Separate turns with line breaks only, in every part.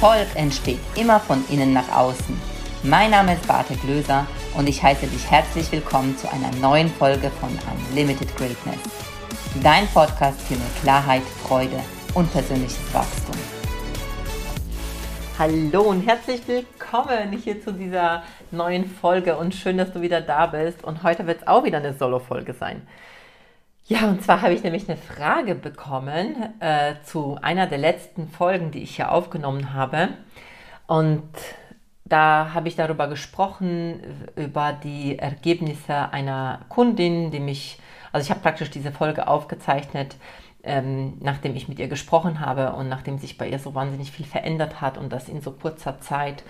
Erfolg entsteht immer von innen nach außen. Mein Name ist Bartek Löser und ich heiße dich herzlich willkommen zu einer neuen Folge von Unlimited Greatness. Dein Podcast für mehr Klarheit, Freude und persönliches Wachstum.
Hallo und herzlich willkommen hier zu dieser neuen Folge und schön, dass du wieder da bist. Und heute wird es auch wieder eine Solo-Folge sein. Ja, und zwar habe ich nämlich eine Frage bekommen äh, zu einer der letzten Folgen, die ich hier aufgenommen habe. Und da habe ich darüber gesprochen, über die Ergebnisse einer Kundin, die mich, also ich habe praktisch diese Folge aufgezeichnet, ähm, nachdem ich mit ihr gesprochen habe und nachdem sich bei ihr so wahnsinnig viel verändert hat und das in so kurzer Zeit.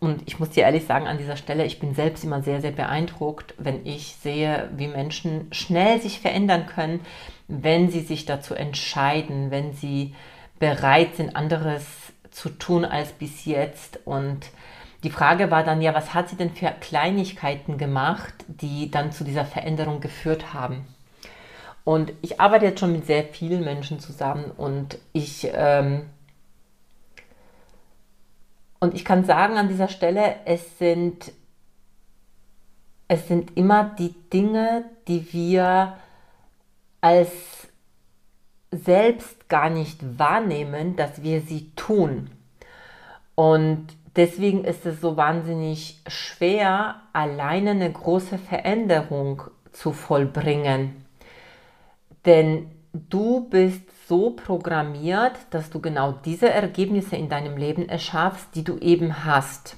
Und ich muss dir ehrlich sagen, an dieser Stelle, ich bin selbst immer sehr, sehr beeindruckt, wenn ich sehe, wie Menschen schnell sich verändern können, wenn sie sich dazu entscheiden, wenn sie bereit sind, anderes zu tun als bis jetzt. Und die Frage war dann ja, was hat sie denn für Kleinigkeiten gemacht, die dann zu dieser Veränderung geführt haben? Und ich arbeite jetzt schon mit sehr vielen Menschen zusammen und ich ähm, und ich kann sagen an dieser Stelle, es sind, es sind immer die Dinge, die wir als selbst gar nicht wahrnehmen, dass wir sie tun. Und deswegen ist es so wahnsinnig schwer, alleine eine große Veränderung zu vollbringen. Denn du bist so programmiert, dass du genau diese Ergebnisse in deinem Leben erschaffst, die du eben hast.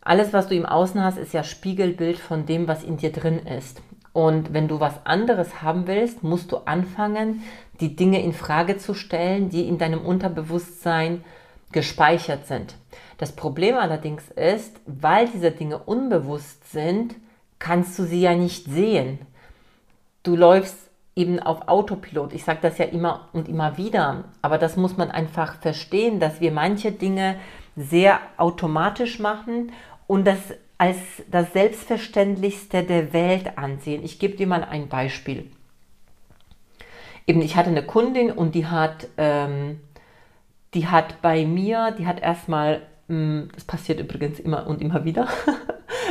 Alles, was du im Außen hast, ist ja Spiegelbild von dem, was in dir drin ist. Und wenn du was anderes haben willst, musst du anfangen, die Dinge in Frage zu stellen, die in deinem Unterbewusstsein gespeichert sind. Das Problem allerdings ist, weil diese Dinge unbewusst sind, kannst du sie ja nicht sehen. Du läufst eben auf Autopilot. Ich sage das ja immer und immer wieder, aber das muss man einfach verstehen, dass wir manche Dinge sehr automatisch machen und das als das Selbstverständlichste der Welt ansehen. Ich gebe dir mal ein Beispiel. Eben, ich hatte eine Kundin und die hat, ähm, die hat bei mir, die hat erstmal, hm, das passiert übrigens immer und immer wieder,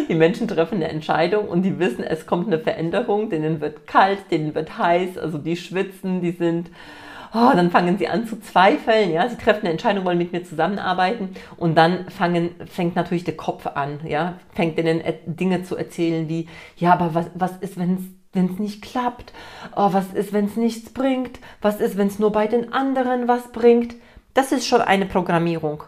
Die Menschen treffen eine Entscheidung und die wissen, es kommt eine Veränderung, denen wird kalt, denen wird heiß, also die schwitzen, die sind, oh, dann fangen sie an zu zweifeln, ja, sie treffen eine Entscheidung, wollen mit mir zusammenarbeiten und dann fangen, fängt natürlich der Kopf an, ja, fängt denen Dinge zu erzählen wie, ja, aber was, was ist, wenn es wenn es nicht klappt? Oh, was ist, wenn es nichts bringt? Was ist, wenn es nur bei den anderen was bringt? Das ist schon eine Programmierung.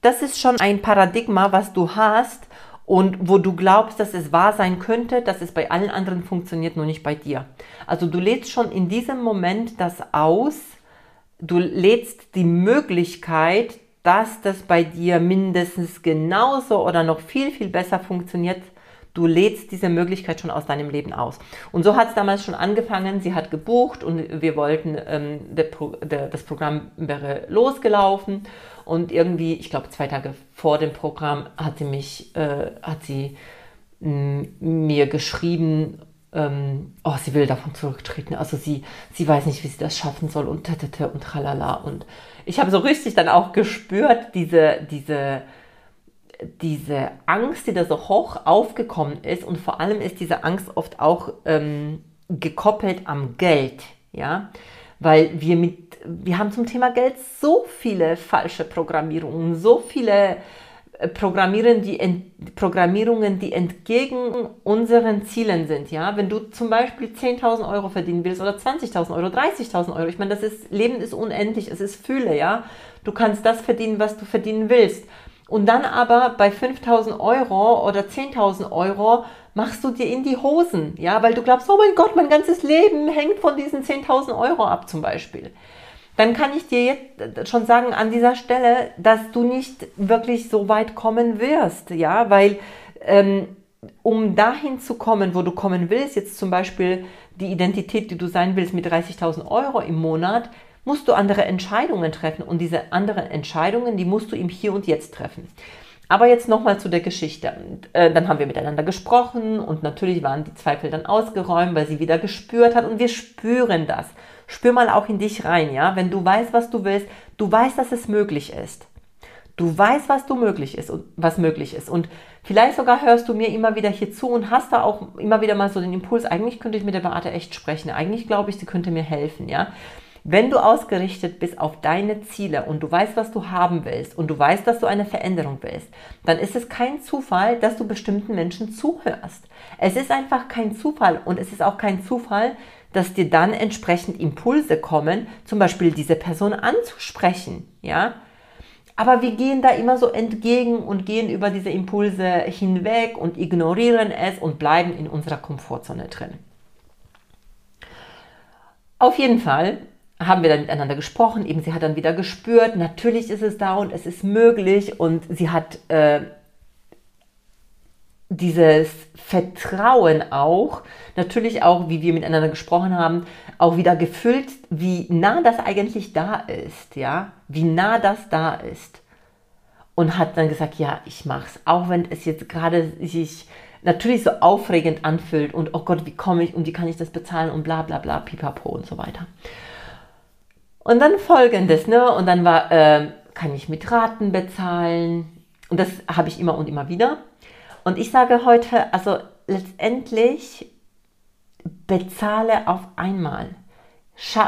Das ist schon ein Paradigma, was du hast und wo du glaubst, dass es wahr sein könnte, dass es bei allen anderen funktioniert, nur nicht bei dir. Also du lädst schon in diesem Moment das aus, du lädst die Möglichkeit, dass das bei dir mindestens genauso oder noch viel, viel besser funktioniert. Du lädst diese Möglichkeit schon aus deinem Leben aus. Und so hat es damals schon angefangen. Sie hat gebucht und wir wollten, ähm, der der, das Programm wäre losgelaufen. Und irgendwie, ich glaube, zwei Tage vor dem Programm hat sie mich, äh, hat sie mm, mir geschrieben, ähm, oh, sie will davon zurücktreten. Also sie, sie weiß nicht, wie sie das schaffen soll und tete und tralala. Und ich habe so richtig dann auch gespürt, diese, diese, diese Angst, die da so hoch aufgekommen ist. Und vor allem ist diese Angst oft auch ähm, gekoppelt am Geld. Ja, weil wir mit, wir haben zum Thema Geld so viele falsche Programmierungen, so viele äh, Programmieren, die ent, Programmierungen, die entgegen unseren Zielen sind. Ja, wenn du zum Beispiel 10.000 Euro verdienen willst oder 20.000 Euro, 30.000 Euro, ich meine, das ist Leben ist unendlich, es ist Fülle. Ja, du kannst das verdienen, was du verdienen willst. Und dann aber bei 5.000 Euro oder 10.000 Euro machst du dir in die Hosen, ja, weil du glaubst, oh mein Gott, mein ganzes Leben hängt von diesen 10.000 Euro ab zum Beispiel. Dann kann ich dir jetzt schon sagen an dieser Stelle, dass du nicht wirklich so weit kommen wirst, ja, weil ähm, um dahin zu kommen, wo du kommen willst, jetzt zum Beispiel die Identität, die du sein willst mit 30.000 Euro im Monat, musst du andere Entscheidungen treffen und diese anderen Entscheidungen, die musst du im Hier und Jetzt treffen. Aber jetzt nochmal zu der Geschichte. Äh, dann haben wir miteinander gesprochen und natürlich waren die Zweifel dann ausgeräumt, weil sie wieder gespürt hat und wir spüren das. Spür mal auch in dich rein, ja. Wenn du weißt, was du willst, du weißt, dass es möglich ist. Du weißt, was du möglich ist und was möglich ist. Und vielleicht sogar hörst du mir immer wieder hier zu und hast da auch immer wieder mal so den Impuls, eigentlich könnte ich mit der Beate echt sprechen. Eigentlich glaube ich, sie könnte mir helfen, ja. Wenn du ausgerichtet bist auf deine Ziele und du weißt, was du haben willst und du weißt, dass du eine Veränderung willst, dann ist es kein Zufall, dass du bestimmten Menschen zuhörst. Es ist einfach kein Zufall und es ist auch kein Zufall, dass dir dann entsprechend Impulse kommen, zum Beispiel diese Person anzusprechen, ja. Aber wir gehen da immer so entgegen und gehen über diese Impulse hinweg und ignorieren es und bleiben in unserer Komfortzone drin. Auf jeden Fall haben wir dann miteinander gesprochen, eben sie hat dann wieder gespürt, natürlich ist es da und es ist möglich und sie hat äh, dieses Vertrauen auch, natürlich auch, wie wir miteinander gesprochen haben, auch wieder gefüllt, wie nah das eigentlich da ist, ja, wie nah das da ist. Und hat dann gesagt, ja, ich mach's, auch wenn es jetzt gerade sich natürlich so aufregend anfühlt und oh Gott, wie komme ich und wie kann ich das bezahlen und bla bla bla, pipapo und so weiter. Und dann folgendes, ne? Und dann war, äh, kann ich mit Raten bezahlen? Und das habe ich immer und immer wieder. Und ich sage heute, also letztendlich bezahle auf einmal.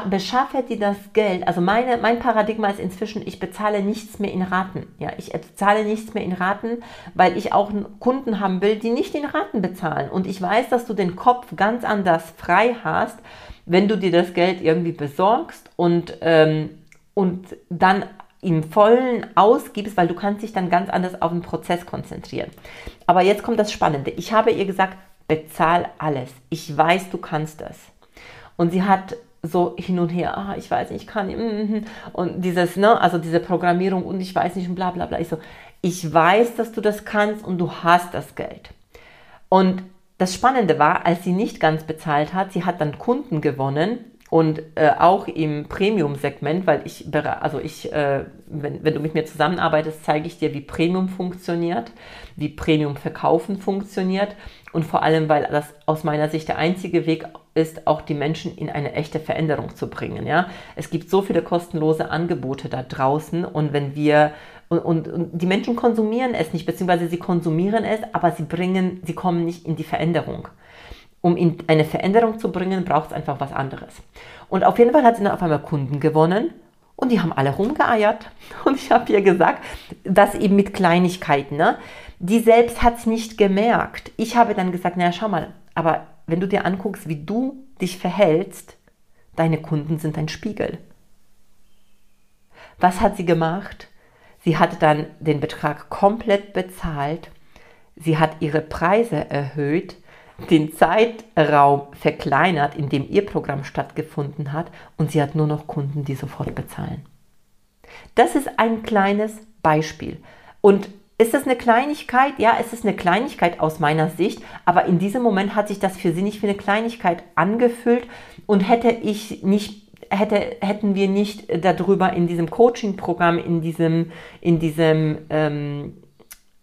beschaffe dir das Geld. Also meine, mein Paradigma ist inzwischen, ich bezahle nichts mehr in Raten. Ja, ich bezahle nichts mehr in Raten, weil ich auch Kunden haben will, die nicht in Raten bezahlen. Und ich weiß, dass du den Kopf ganz anders frei hast, wenn du dir das Geld irgendwie besorgst und, ähm, und dann im Vollen ausgibst, weil du kannst dich dann ganz anders auf den Prozess konzentrieren. Aber jetzt kommt das Spannende. Ich habe ihr gesagt, bezahl alles. Ich weiß, du kannst das. Und sie hat so hin und her, ah, ich weiß nicht, ich kann, mm, und dieses, ne, also diese Programmierung und ich weiß nicht und bla bla bla. Ich so, ich weiß, dass du das kannst und du hast das Geld. Und das Spannende war, als sie nicht ganz bezahlt hat, sie hat dann Kunden gewonnen und äh, auch im Premium-Segment, weil ich, also ich, äh, wenn, wenn du mit mir zusammenarbeitest, zeige ich dir, wie Premium funktioniert, wie Premium-Verkaufen funktioniert und vor allem, weil das aus meiner Sicht der einzige Weg ist, auch die Menschen in eine echte Veränderung zu bringen. Ja? Es gibt so viele kostenlose Angebote da draußen und wenn wir und, und, und, die Menschen konsumieren es nicht, beziehungsweise sie konsumieren es, aber sie bringen, sie kommen nicht in die Veränderung. Um in eine Veränderung zu bringen, braucht es einfach was anderes. Und auf jeden Fall hat sie dann auf einmal Kunden gewonnen und die haben alle rumgeeiert. Und ich habe ihr gesagt, dass eben mit Kleinigkeiten, ne? Die selbst hat es nicht gemerkt. Ich habe dann gesagt, naja, schau mal, aber wenn du dir anguckst, wie du dich verhältst, deine Kunden sind dein Spiegel. Was hat sie gemacht? Sie hat dann den Betrag komplett bezahlt. Sie hat ihre Preise erhöht, den Zeitraum verkleinert, in dem ihr Programm stattgefunden hat und sie hat nur noch Kunden, die sofort bezahlen. Das ist ein kleines Beispiel. Und ist das eine Kleinigkeit? Ja, es ist eine Kleinigkeit aus meiner Sicht, aber in diesem Moment hat sich das für sie nicht wie eine Kleinigkeit angefühlt und hätte ich nicht hätte, hätten wir nicht darüber in diesem Coaching-Programm, in diesem, in diesem ähm,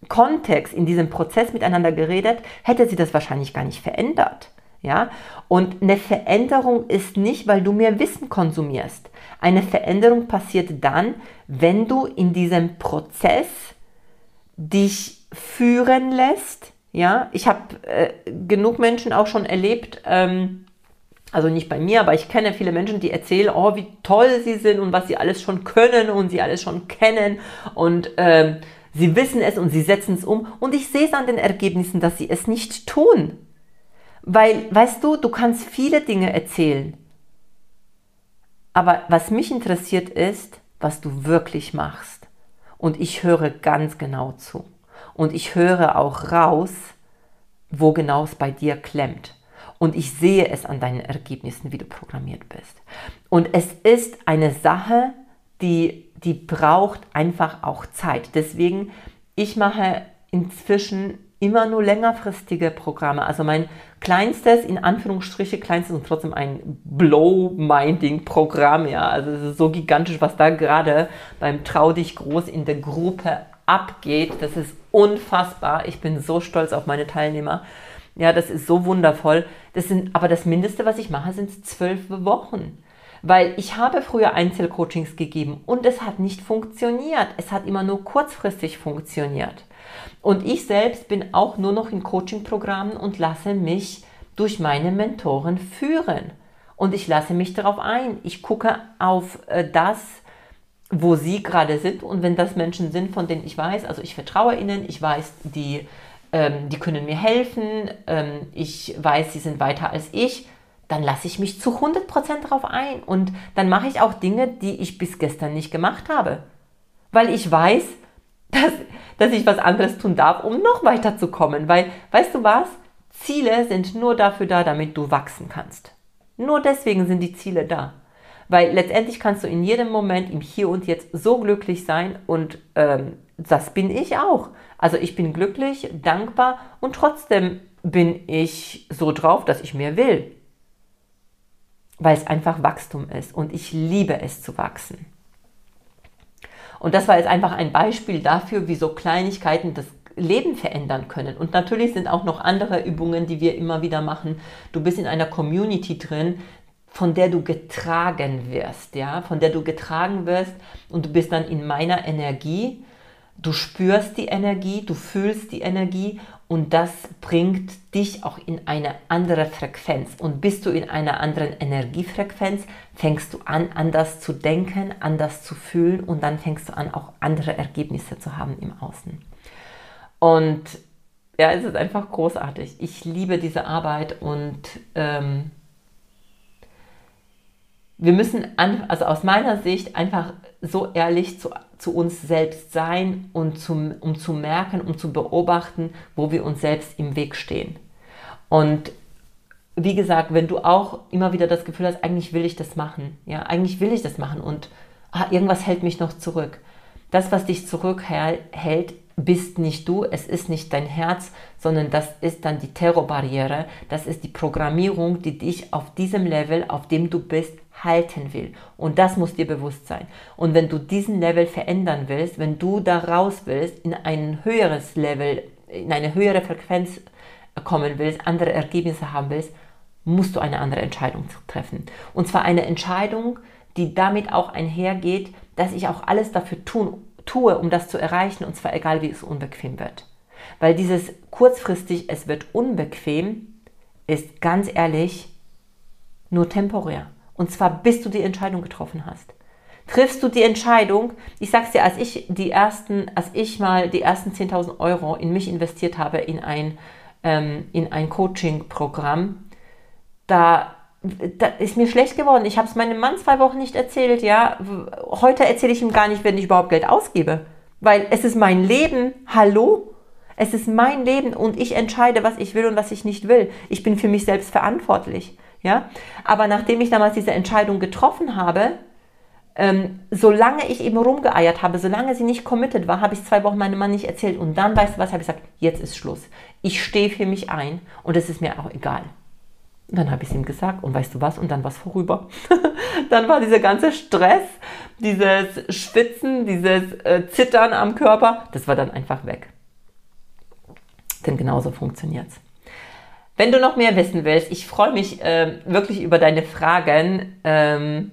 Kontext, in diesem Prozess miteinander geredet, hätte sie das wahrscheinlich gar nicht verändert. Ja? Und eine Veränderung ist nicht, weil du mehr Wissen konsumierst. Eine Veränderung passiert dann, wenn du in diesem Prozess dich führen lässt. Ja, ich habe äh, genug Menschen auch schon erlebt, ähm, also nicht bei mir, aber ich kenne viele Menschen, die erzählen, oh, wie toll sie sind und was sie alles schon können und sie alles schon kennen und ähm, sie wissen es und sie setzen es um. Und ich sehe es an den Ergebnissen, dass sie es nicht tun. Weil, weißt du, du kannst viele Dinge erzählen. Aber was mich interessiert ist, was du wirklich machst. Und ich höre ganz genau zu. Und ich höre auch raus, wo genau es bei dir klemmt. Und ich sehe es an deinen Ergebnissen, wie du programmiert bist. Und es ist eine Sache, die, die braucht einfach auch Zeit. Deswegen, ich mache inzwischen immer nur längerfristige Programme. Also mein kleinstes, in Anführungsstriche kleinstes und trotzdem ein Blow-Minding-Programm. Ja, also es ist so gigantisch, was da gerade beim Trau dich groß in der Gruppe abgeht. Das ist unfassbar. Ich bin so stolz auf meine Teilnehmer. Ja, das ist so wundervoll. Das sind, aber das Mindeste, was ich mache, sind zwölf Wochen. Weil ich habe früher Einzelcoachings gegeben und es hat nicht funktioniert. Es hat immer nur kurzfristig funktioniert. Und ich selbst bin auch nur noch in Coaching-Programmen und lasse mich durch meine Mentoren führen. Und ich lasse mich darauf ein. Ich gucke auf äh, das, wo sie gerade sind. Und wenn das Menschen sind, von denen ich weiß, also ich vertraue ihnen, ich weiß, die, ähm, die können mir helfen, ähm, ich weiß, sie sind weiter als ich, dann lasse ich mich zu 100% darauf ein. Und dann mache ich auch Dinge, die ich bis gestern nicht gemacht habe. Weil ich weiß, dass, dass ich was anderes tun darf, um noch weiterzukommen. Weil, weißt du was? Ziele sind nur dafür da, damit du wachsen kannst. Nur deswegen sind die Ziele da. Weil letztendlich kannst du in jedem Moment im Hier und Jetzt so glücklich sein und ähm, das bin ich auch. Also ich bin glücklich, dankbar und trotzdem bin ich so drauf, dass ich mehr will. Weil es einfach Wachstum ist und ich liebe es zu wachsen. Und das war jetzt einfach ein Beispiel dafür, wie so Kleinigkeiten das Leben verändern können. Und natürlich sind auch noch andere Übungen, die wir immer wieder machen. Du bist in einer Community drin, von der du getragen wirst, ja, von der du getragen wirst und du bist dann in meiner Energie. Du spürst die Energie, du fühlst die Energie und das bringt dich auch in eine andere Frequenz. Und bist du in einer anderen Energiefrequenz, fängst du an, anders zu denken, anders zu fühlen und dann fängst du an, auch andere Ergebnisse zu haben im Außen. Und ja, es ist einfach großartig. Ich liebe diese Arbeit und ähm, wir müssen, an, also aus meiner Sicht, einfach so ehrlich zu, zu uns selbst sein und zum, um zu merken, um zu beobachten, wo wir uns selbst im Weg stehen. Und wie gesagt, wenn du auch immer wieder das Gefühl hast, eigentlich will ich das machen, ja, eigentlich will ich das machen und ah, irgendwas hält mich noch zurück. Das, was dich zurückhält, bist nicht du, es ist nicht dein Herz, sondern das ist dann die Terrorbarriere, das ist die Programmierung, die dich auf diesem Level, auf dem du bist, halten will. Und das muss dir bewusst sein. Und wenn du diesen Level verändern willst, wenn du da raus willst, in ein höheres Level, in eine höhere Frequenz kommen willst, andere Ergebnisse haben willst, musst du eine andere Entscheidung treffen. Und zwar eine Entscheidung, die damit auch einhergeht, dass ich auch alles dafür tun tue, um das zu erreichen, und zwar egal, wie es unbequem wird. Weil dieses kurzfristig, es wird unbequem, ist ganz ehrlich nur temporär. Und zwar bis du die Entscheidung getroffen hast. Triffst du die Entscheidung, ich sag's dir, als ich die ersten, als ich mal die ersten 10.000 Euro in mich investiert habe, in ein, ähm, in ein Coaching-Programm, da da ist mir schlecht geworden. Ich habe es meinem Mann zwei Wochen nicht erzählt, ja. Heute erzähle ich ihm gar nicht, wenn ich überhaupt Geld ausgebe. Weil es ist mein Leben. Hallo? Es ist mein Leben und ich entscheide, was ich will und was ich nicht will. Ich bin für mich selbst verantwortlich. Ja? Aber nachdem ich damals diese Entscheidung getroffen habe, ähm, solange ich eben rumgeeiert habe, solange sie nicht committed war, habe ich zwei Wochen meinem Mann nicht erzählt. Und dann, weißt du was, habe ich gesagt, jetzt ist Schluss. Ich stehe für mich ein und es ist mir auch egal. Und dann habe ich es ihm gesagt und weißt du was? Und dann war es vorüber. dann war dieser ganze Stress, dieses Schwitzen, dieses äh, Zittern am Körper, das war dann einfach weg. Denn genauso funktioniert es. Wenn du noch mehr wissen willst, ich freue mich äh, wirklich über deine Fragen. Ähm,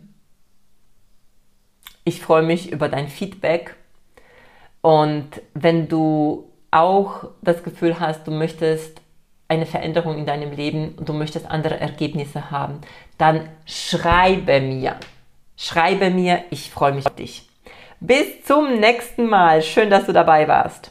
ich freue mich über dein Feedback. Und wenn du auch das Gefühl hast, du möchtest eine Veränderung in deinem Leben und du möchtest andere Ergebnisse haben, dann schreibe mir. Schreibe mir, ich freue mich auf dich. Bis zum nächsten Mal. Schön, dass du dabei warst.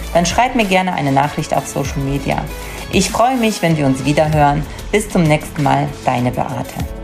Dann schreib mir gerne eine Nachricht auf Social Media. Ich freue mich, wenn wir uns wieder hören. Bis zum nächsten Mal, deine Beate.